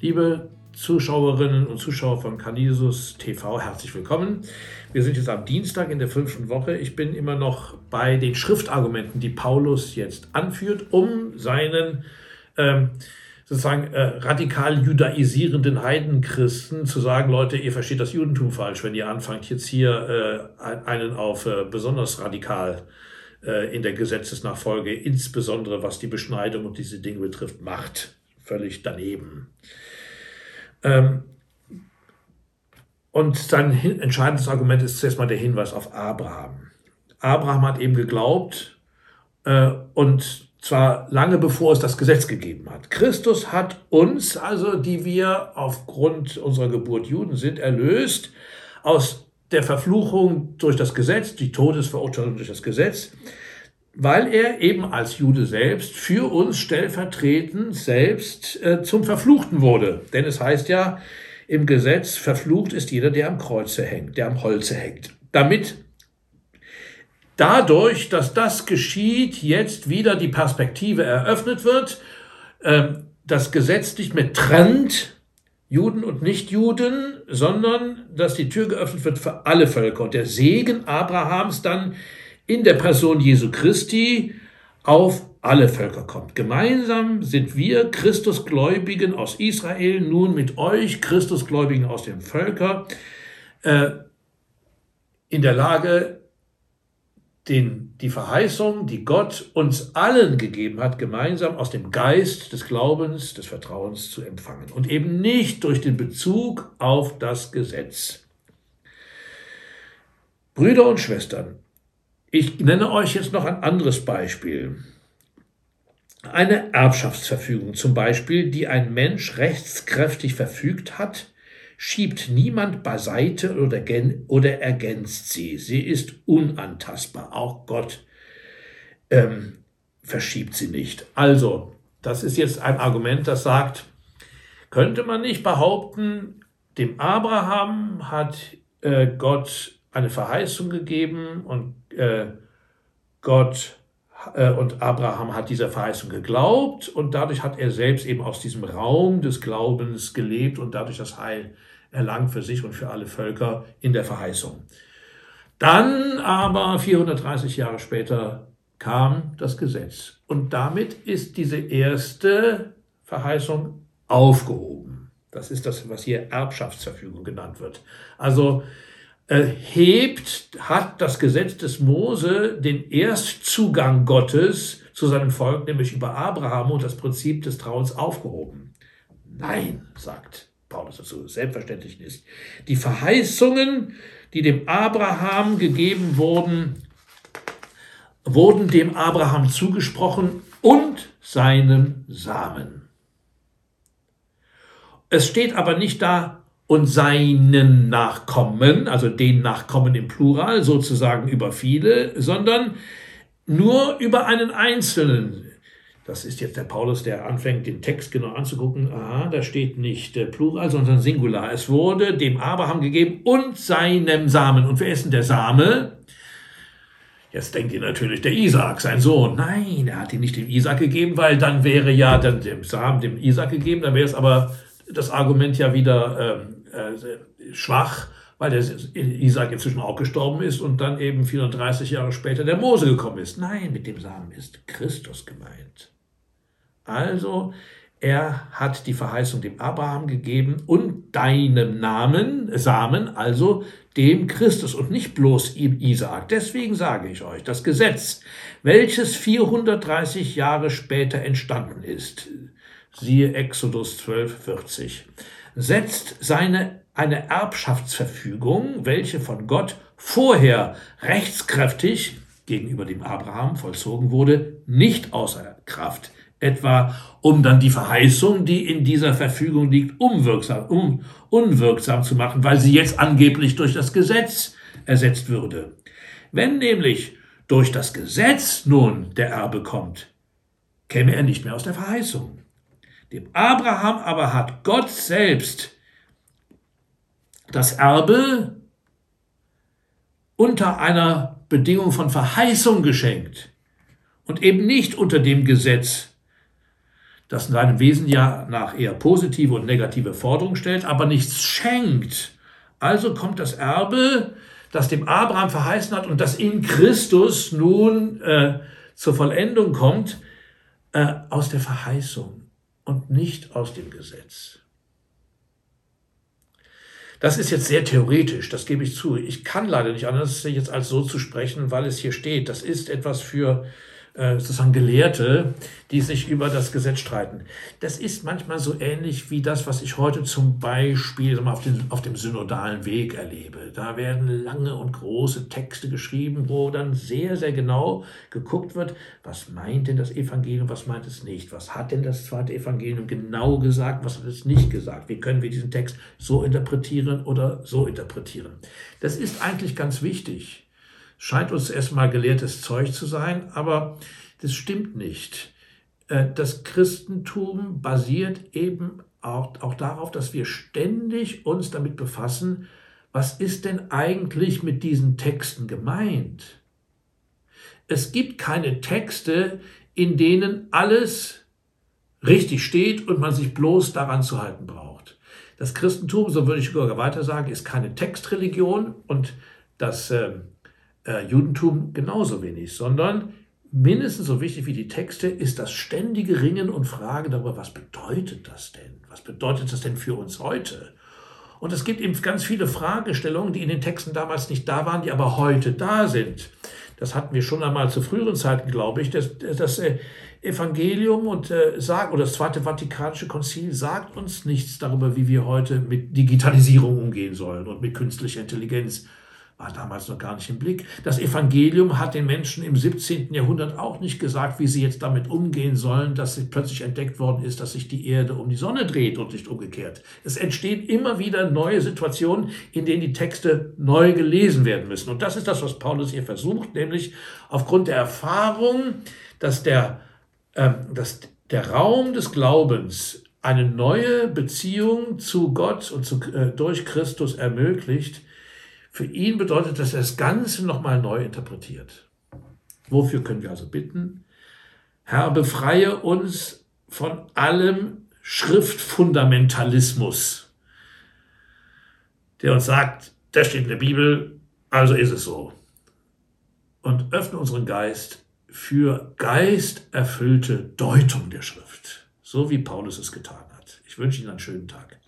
Liebe Zuschauerinnen und Zuschauer von Canisius TV, herzlich willkommen. Wir sind jetzt am Dienstag in der fünften Woche. Ich bin immer noch bei den Schriftargumenten, die Paulus jetzt anführt, um seinen ähm, sozusagen äh, radikal judaisierenden Heidenchristen zu sagen, Leute, ihr versteht das Judentum falsch, wenn ihr anfangt jetzt hier äh, einen auf äh, besonders radikal äh, in der Gesetzesnachfolge, insbesondere was die Beschneidung und diese Dinge betrifft, macht. Völlig daneben. Ähm, und sein entscheidendes Argument ist zuerst mal der Hinweis auf Abraham. Abraham hat eben geglaubt äh, und zwar lange bevor es das Gesetz gegeben hat. Christus hat uns, also die wir aufgrund unserer Geburt Juden sind, erlöst aus der Verfluchung durch das Gesetz, die Todesverurteilung durch das Gesetz, weil er eben als Jude selbst für uns stellvertretend selbst äh, zum Verfluchten wurde. Denn es heißt ja im Gesetz, verflucht ist jeder, der am Kreuze hängt, der am Holze hängt. Damit dadurch, dass das geschieht, jetzt wieder die Perspektive eröffnet wird, äh, das Gesetz nicht mehr trennt, Juden und Nichtjuden, sondern dass die Tür geöffnet wird für alle Völker und der Segen Abrahams dann in der Person Jesu Christi auf alle Völker kommt. Gemeinsam sind wir Christusgläubigen aus Israel nun mit euch Christusgläubigen aus den Völkern äh, in der Lage, den, die Verheißung, die Gott uns allen gegeben hat, gemeinsam aus dem Geist des Glaubens, des Vertrauens zu empfangen und eben nicht durch den Bezug auf das Gesetz. Brüder und Schwestern, ich nenne euch jetzt noch ein anderes Beispiel. Eine Erbschaftsverfügung zum Beispiel, die ein Mensch rechtskräftig verfügt hat, schiebt niemand beiseite oder, oder ergänzt sie. Sie ist unantastbar. Auch Gott ähm, verschiebt sie nicht. Also, das ist jetzt ein Argument, das sagt, könnte man nicht behaupten, dem Abraham hat äh, Gott eine Verheißung gegeben und äh, Gott äh, und Abraham hat dieser Verheißung geglaubt und dadurch hat er selbst eben aus diesem Raum des Glaubens gelebt und dadurch das Heil erlangt für sich und für alle Völker in der Verheißung. Dann aber 430 Jahre später kam das Gesetz und damit ist diese erste Verheißung aufgehoben. Das ist das, was hier Erbschaftsverfügung genannt wird. Also hebt, hat das Gesetz des Mose den Erstzugang Gottes zu seinem Volk, nämlich über Abraham und das Prinzip des Trauens aufgehoben. Nein, sagt Paulus dazu selbstverständlich ist. Die Verheißungen, die dem Abraham gegeben wurden, wurden dem Abraham zugesprochen und seinem Samen. Es steht aber nicht da und seinen Nachkommen, also den Nachkommen im Plural, sozusagen über viele, sondern nur über einen Einzelnen. Das ist jetzt der Paulus, der anfängt, den Text genau anzugucken. Aha, da steht nicht äh, Plural, sondern Singular. Es wurde dem Abraham gegeben und seinem Samen. Und wer ist denn der Same? Jetzt denkt ihr natürlich, der Isaac, sein Sohn. Nein, er hat ihn nicht dem Isaac gegeben, weil dann wäre ja dann dem Samen dem Isaac gegeben, dann wäre es aber das Argument ja wieder ähm, äh, schwach, weil der Isaac inzwischen auch gestorben ist und dann eben 430 Jahre später der Mose gekommen ist. Nein, mit dem Samen ist Christus gemeint. Also, er hat die Verheißung dem Abraham gegeben und deinem Namen, Samen, also dem Christus und nicht bloß Isaak. Deswegen sage ich euch, das Gesetz, welches 430 Jahre später entstanden ist, siehe Exodus 12, 40, setzt seine, eine Erbschaftsverfügung, welche von Gott vorher rechtskräftig gegenüber dem Abraham vollzogen wurde, nicht außer Kraft etwa um dann die Verheißung, die in dieser Verfügung liegt, unwirksam, um, unwirksam zu machen, weil sie jetzt angeblich durch das Gesetz ersetzt würde. Wenn nämlich durch das Gesetz nun der Erbe kommt, käme er nicht mehr aus der Verheißung. Dem Abraham aber hat Gott selbst das Erbe unter einer Bedingung von Verheißung geschenkt und eben nicht unter dem Gesetz, das in seinem Wesen ja nach eher positive und negative Forderungen stellt, aber nichts schenkt. Also kommt das Erbe, das dem Abraham verheißen hat und das in Christus nun äh, zur Vollendung kommt, äh, aus der Verheißung und nicht aus dem Gesetz. Das ist jetzt sehr theoretisch, das gebe ich zu. Ich kann leider nicht anders, jetzt als so zu sprechen, weil es hier steht. Das ist etwas für sozusagen Gelehrte, die sich über das Gesetz streiten. Das ist manchmal so ähnlich wie das, was ich heute zum Beispiel auf, den, auf dem synodalen Weg erlebe. Da werden lange und große Texte geschrieben, wo dann sehr, sehr genau geguckt wird, was meint denn das Evangelium, was meint es nicht, was hat denn das zweite Evangelium genau gesagt, was hat es nicht gesagt, wie können wir diesen Text so interpretieren oder so interpretieren. Das ist eigentlich ganz wichtig scheint uns erstmal gelehrtes Zeug zu sein, aber das stimmt nicht. Äh, das Christentum basiert eben auch, auch darauf, dass wir ständig uns damit befassen, was ist denn eigentlich mit diesen Texten gemeint? Es gibt keine Texte, in denen alles richtig steht und man sich bloß daran zu halten braucht. Das Christentum, so würde ich sogar weiter sagen, ist keine Textreligion und das äh, äh, Judentum genauso wenig, sondern mindestens so wichtig wie die Texte ist das ständige Ringen und Fragen darüber, was bedeutet das denn? Was bedeutet das denn für uns heute? Und es gibt eben ganz viele Fragestellungen, die in den Texten damals nicht da waren, die aber heute da sind. Das hatten wir schon einmal zu früheren Zeiten, glaube ich. Das, das äh, Evangelium und äh, sagt, oder das Zweite Vatikanische Konzil sagt uns nichts darüber, wie wir heute mit Digitalisierung umgehen sollen und mit künstlicher Intelligenz war damals noch gar nicht im Blick. Das Evangelium hat den Menschen im 17. Jahrhundert auch nicht gesagt, wie sie jetzt damit umgehen sollen, dass plötzlich entdeckt worden ist, dass sich die Erde um die Sonne dreht und nicht umgekehrt. Es entstehen immer wieder neue Situationen, in denen die Texte neu gelesen werden müssen. Und das ist das, was Paulus hier versucht, nämlich aufgrund der Erfahrung, dass der, äh, dass der Raum des Glaubens eine neue Beziehung zu Gott und zu, äh, durch Christus ermöglicht, für ihn bedeutet das, er das Ganze nochmal neu interpretiert. Wofür können wir also bitten? Herr, befreie uns von allem Schriftfundamentalismus, der uns sagt, das steht in der Bibel, also ist es so. Und öffne unseren Geist für geisterfüllte Deutung der Schrift, so wie Paulus es getan hat. Ich wünsche Ihnen einen schönen Tag.